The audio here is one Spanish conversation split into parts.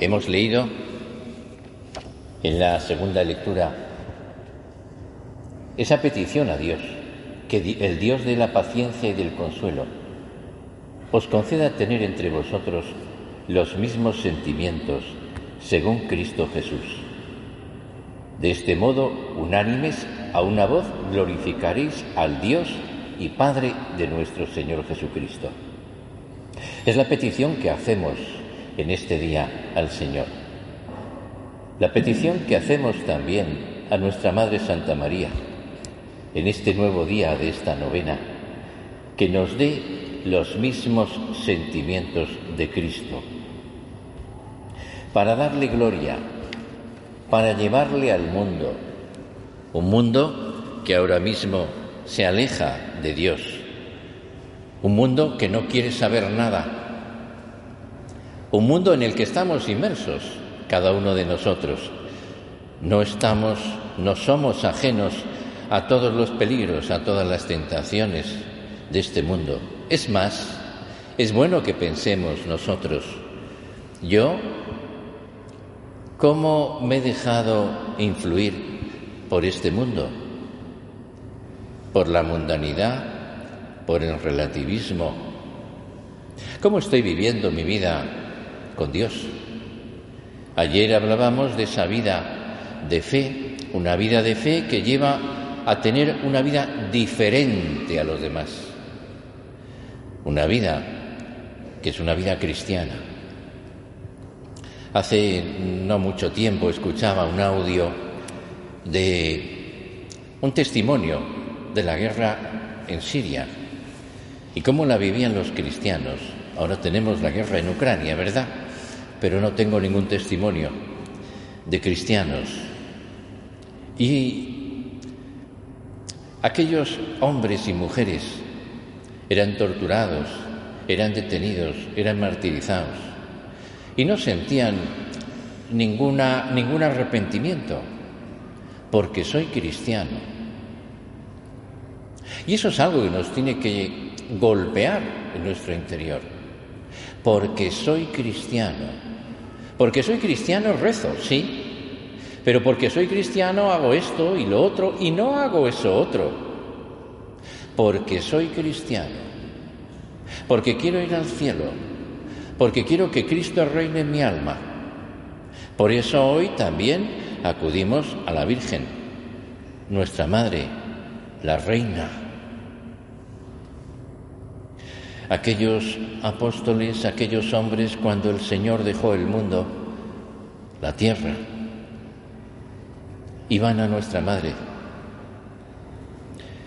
Hemos leído en la segunda lectura esa petición a Dios, que el Dios de la paciencia y del consuelo os conceda tener entre vosotros los mismos sentimientos según Cristo Jesús. De este modo, unánimes, a una voz, glorificaréis al Dios y Padre de nuestro Señor Jesucristo. Es la petición que hacemos en este día al Señor. La petición que hacemos también a nuestra Madre Santa María en este nuevo día de esta novena, que nos dé los mismos sentimientos de Cristo, para darle gloria, para llevarle al mundo, un mundo que ahora mismo se aleja de Dios, un mundo que no quiere saber nada, un mundo en el que estamos inmersos, cada uno de nosotros. No estamos, no somos ajenos a todos los peligros, a todas las tentaciones de este mundo. Es más, es bueno que pensemos nosotros, yo, ¿cómo me he dejado influir por este mundo? por la mundanidad, por el relativismo. ¿Cómo estoy viviendo mi vida con Dios? Ayer hablábamos de esa vida de fe, una vida de fe que lleva a tener una vida diferente a los demás. Una vida que es una vida cristiana. Hace no mucho tiempo escuchaba un audio de un testimonio de la guerra en Siria y cómo la vivían los cristianos. Ahora tenemos la guerra en Ucrania, ¿verdad? Pero no tengo ningún testimonio de cristianos. Y aquellos hombres y mujeres eran torturados, eran detenidos, eran martirizados y no sentían ninguna, ningún arrepentimiento porque soy cristiano y eso es algo que nos tiene que golpear en nuestro interior. Porque soy cristiano. Porque soy cristiano rezo, sí. Pero porque soy cristiano hago esto y lo otro y no hago eso otro. Porque soy cristiano. Porque quiero ir al cielo. Porque quiero que Cristo reine en mi alma. Por eso hoy también acudimos a la Virgen, nuestra Madre, la Reina aquellos apóstoles, aquellos hombres cuando el Señor dejó el mundo, la tierra, iban a nuestra Madre.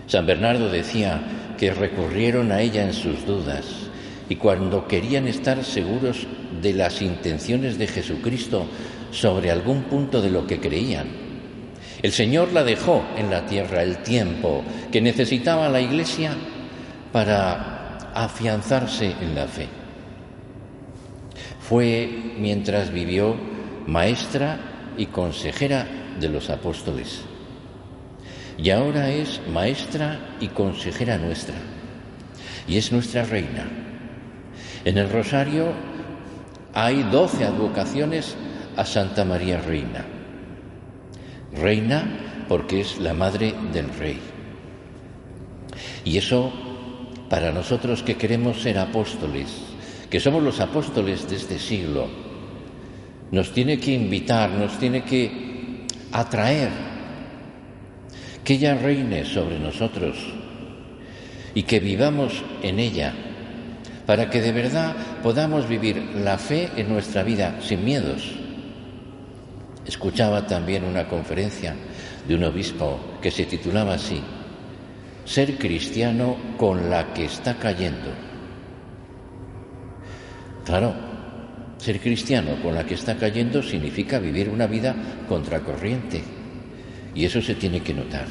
San Bernardo decía que recurrieron a ella en sus dudas y cuando querían estar seguros de las intenciones de Jesucristo sobre algún punto de lo que creían. El Señor la dejó en la tierra el tiempo que necesitaba la Iglesia para afianzarse en la fe. Fue mientras vivió maestra y consejera de los apóstoles. Y ahora es maestra y consejera nuestra. Y es nuestra reina. En el rosario hay doce advocaciones a Santa María Reina. Reina porque es la madre del rey. Y eso para nosotros que queremos ser apóstoles, que somos los apóstoles de este siglo, nos tiene que invitar, nos tiene que atraer, que ella reine sobre nosotros y que vivamos en ella, para que de verdad podamos vivir la fe en nuestra vida sin miedos. Escuchaba también una conferencia de un obispo que se titulaba así, ser cristiano con la que está cayendo. Claro, ser cristiano con la que está cayendo significa vivir una vida contracorriente. Y eso se tiene que notar.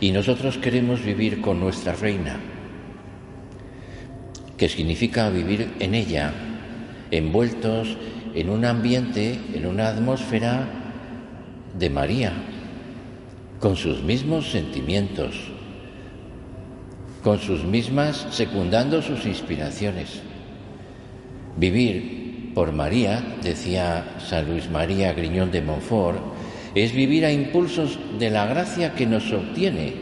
Y nosotros queremos vivir con nuestra reina, que significa vivir en ella, envueltos en un ambiente, en una atmósfera de María, con sus mismos sentimientos, con sus mismas, secundando sus inspiraciones. Vivir por María, decía San Luis María Griñón de Montfort, es vivir a impulsos de la gracia que nos obtiene,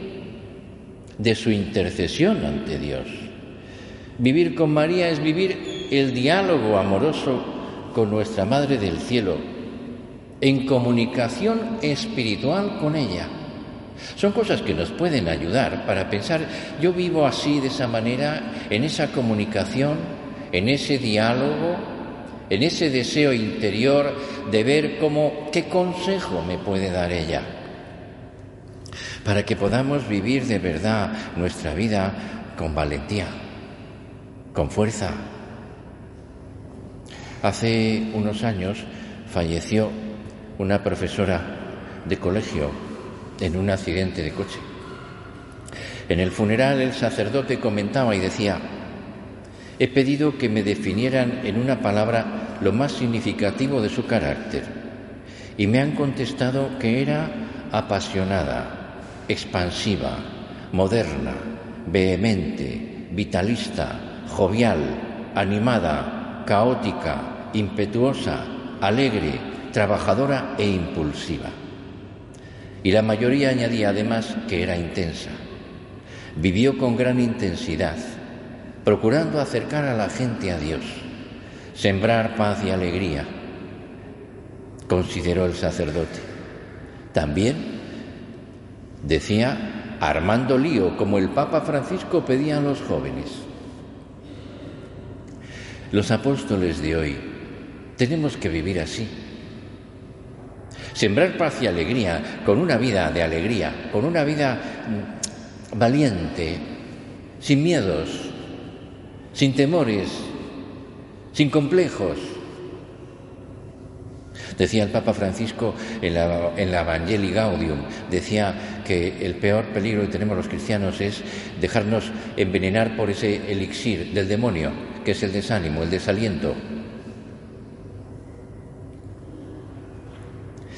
de su intercesión ante Dios. Vivir con María es vivir el diálogo amoroso con nuestra Madre del Cielo, en comunicación espiritual con ella. Son cosas que nos pueden ayudar para pensar, yo vivo así, de esa manera, en esa comunicación, en ese diálogo, en ese deseo interior de ver cómo, qué consejo me puede dar ella, para que podamos vivir de verdad nuestra vida con valentía, con fuerza. Hace unos años falleció una profesora de colegio en un accidente de coche. En el funeral el sacerdote comentaba y decía, he pedido que me definieran en una palabra lo más significativo de su carácter y me han contestado que era apasionada, expansiva, moderna, vehemente, vitalista, jovial, animada, caótica, impetuosa, alegre, trabajadora e impulsiva. Y la mayoría añadía además que era intensa. Vivió con gran intensidad, procurando acercar a la gente a Dios, sembrar paz y alegría, consideró el sacerdote. También decía, armando lío, como el Papa Francisco pedía a los jóvenes. Los apóstoles de hoy tenemos que vivir así Sembrar paz y alegría con una vida de alegría, con una vida mm, valiente, sin miedos, sin temores, sin complejos. Decía el Papa Francisco en la, en la Evangelii Gaudium, decía que el peor peligro que tenemos los cristianos es dejarnos envenenar por ese elixir del demonio, que es el desánimo, el desaliento.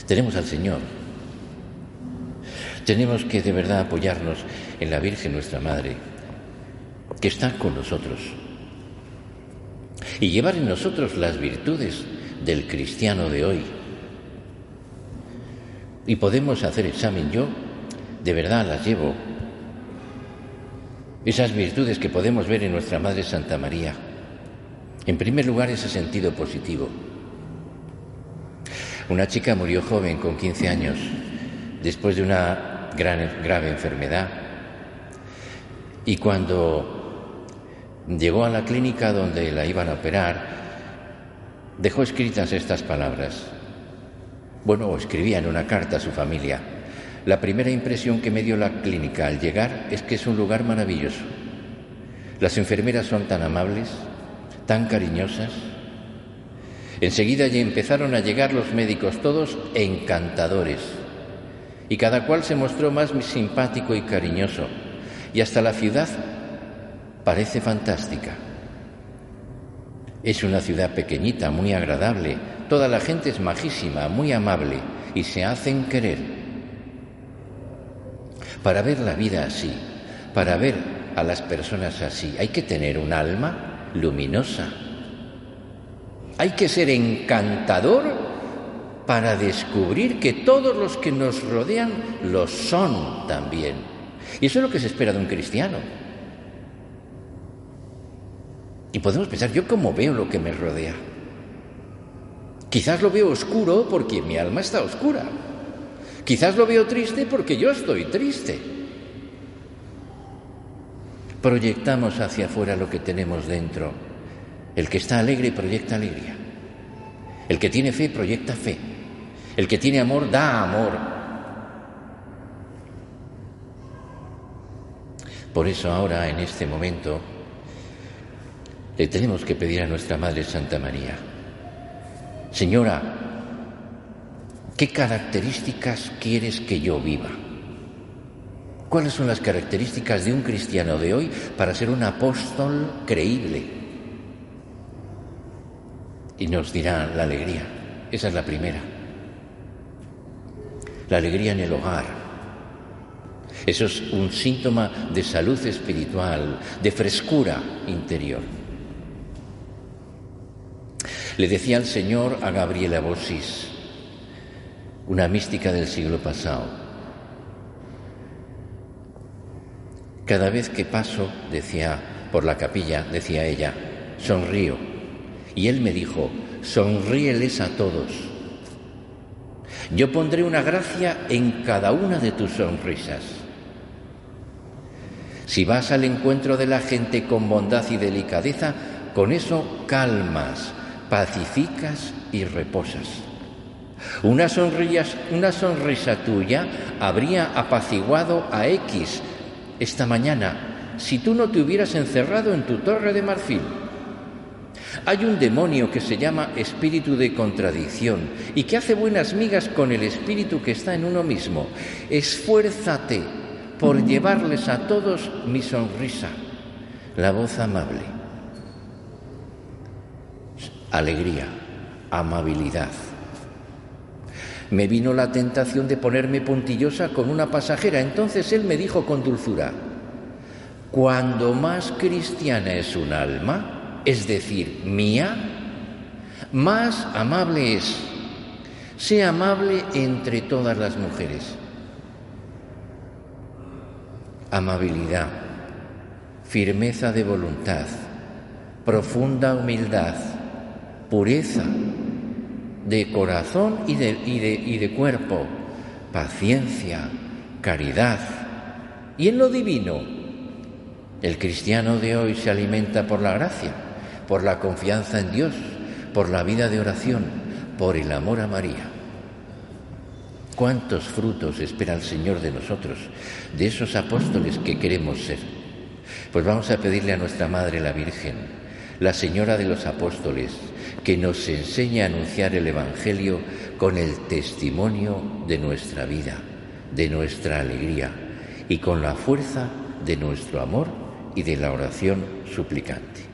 Tenemos al Señor. Tenemos que de verdad apoyarnos en la Virgen nuestra Madre, que está con nosotros. Y llevar en nosotros las virtudes del cristiano de hoy. Y podemos hacer examen. Yo de verdad las llevo. Esas virtudes que podemos ver en nuestra Madre Santa María. En primer lugar, ese sentido positivo. Una chica murió joven, con 15 años, después de una grave enfermedad. Y cuando llegó a la clínica donde la iban a operar, dejó escritas estas palabras. Bueno, escribía en una carta a su familia. La primera impresión que me dio la clínica al llegar es que es un lugar maravilloso. Las enfermeras son tan amables, tan cariñosas, Enseguida ya empezaron a llegar los médicos, todos encantadores, y cada cual se mostró más simpático y cariñoso, y hasta la ciudad parece fantástica. Es una ciudad pequeñita, muy agradable, toda la gente es majísima, muy amable, y se hacen querer. Para ver la vida así, para ver a las personas así, hay que tener un alma luminosa, hay que ser encantador para descubrir que todos los que nos rodean lo son también. Y eso es lo que se espera de un cristiano. Y podemos pensar, ¿yo cómo veo lo que me rodea? Quizás lo veo oscuro porque mi alma está oscura. Quizás lo veo triste porque yo estoy triste. Proyectamos hacia afuera lo que tenemos dentro el que está alegre proyecta alegría. El que tiene fe proyecta fe. El que tiene amor da amor. Por eso ahora, en este momento, le tenemos que pedir a nuestra Madre Santa María, Señora, ¿qué características quieres que yo viva? ¿Cuáles son las características de un cristiano de hoy para ser un apóstol creíble? Y nos dirá la alegría. Esa es la primera. La alegría en el hogar. Eso es un síntoma de salud espiritual, de frescura interior. Le decía el Señor a Gabriela Bossis, una mística del siglo pasado, cada vez que paso, decía, por la capilla, decía ella, sonrío. Y él me dijo, sonríeles a todos. Yo pondré una gracia en cada una de tus sonrisas. Si vas al encuentro de la gente con bondad y delicadeza, con eso calmas, pacificas y reposas. Una sonrisa, una sonrisa tuya habría apaciguado a X esta mañana si tú no te hubieras encerrado en tu torre de marfil. Hay un demonio que se llama espíritu de contradicción y que hace buenas migas con el espíritu que está en uno mismo. Esfuérzate por llevarles a todos mi sonrisa, la voz amable, alegría, amabilidad. Me vino la tentación de ponerme puntillosa con una pasajera, entonces él me dijo con dulzura, cuando más cristiana es un alma, es decir, mía, más amable es. Sea amable entre todas las mujeres amabilidad, firmeza de voluntad, profunda humildad, pureza de corazón y de, y de, cuerpo, paciencia, caridad. Y en lo divino, el cristiano de hoy se alimenta por la gracia, por la confianza en Dios, por la vida de oración, por el amor a María. ¿Cuántos frutos espera el Señor de nosotros, de esos apóstoles que queremos ser? Pues vamos a pedirle a nuestra Madre la Virgen, la Señora de los Apóstoles, que nos enseñe a anunciar el Evangelio con el testimonio de nuestra vida, de nuestra alegría y con la fuerza de nuestro amor y de la oración suplicante.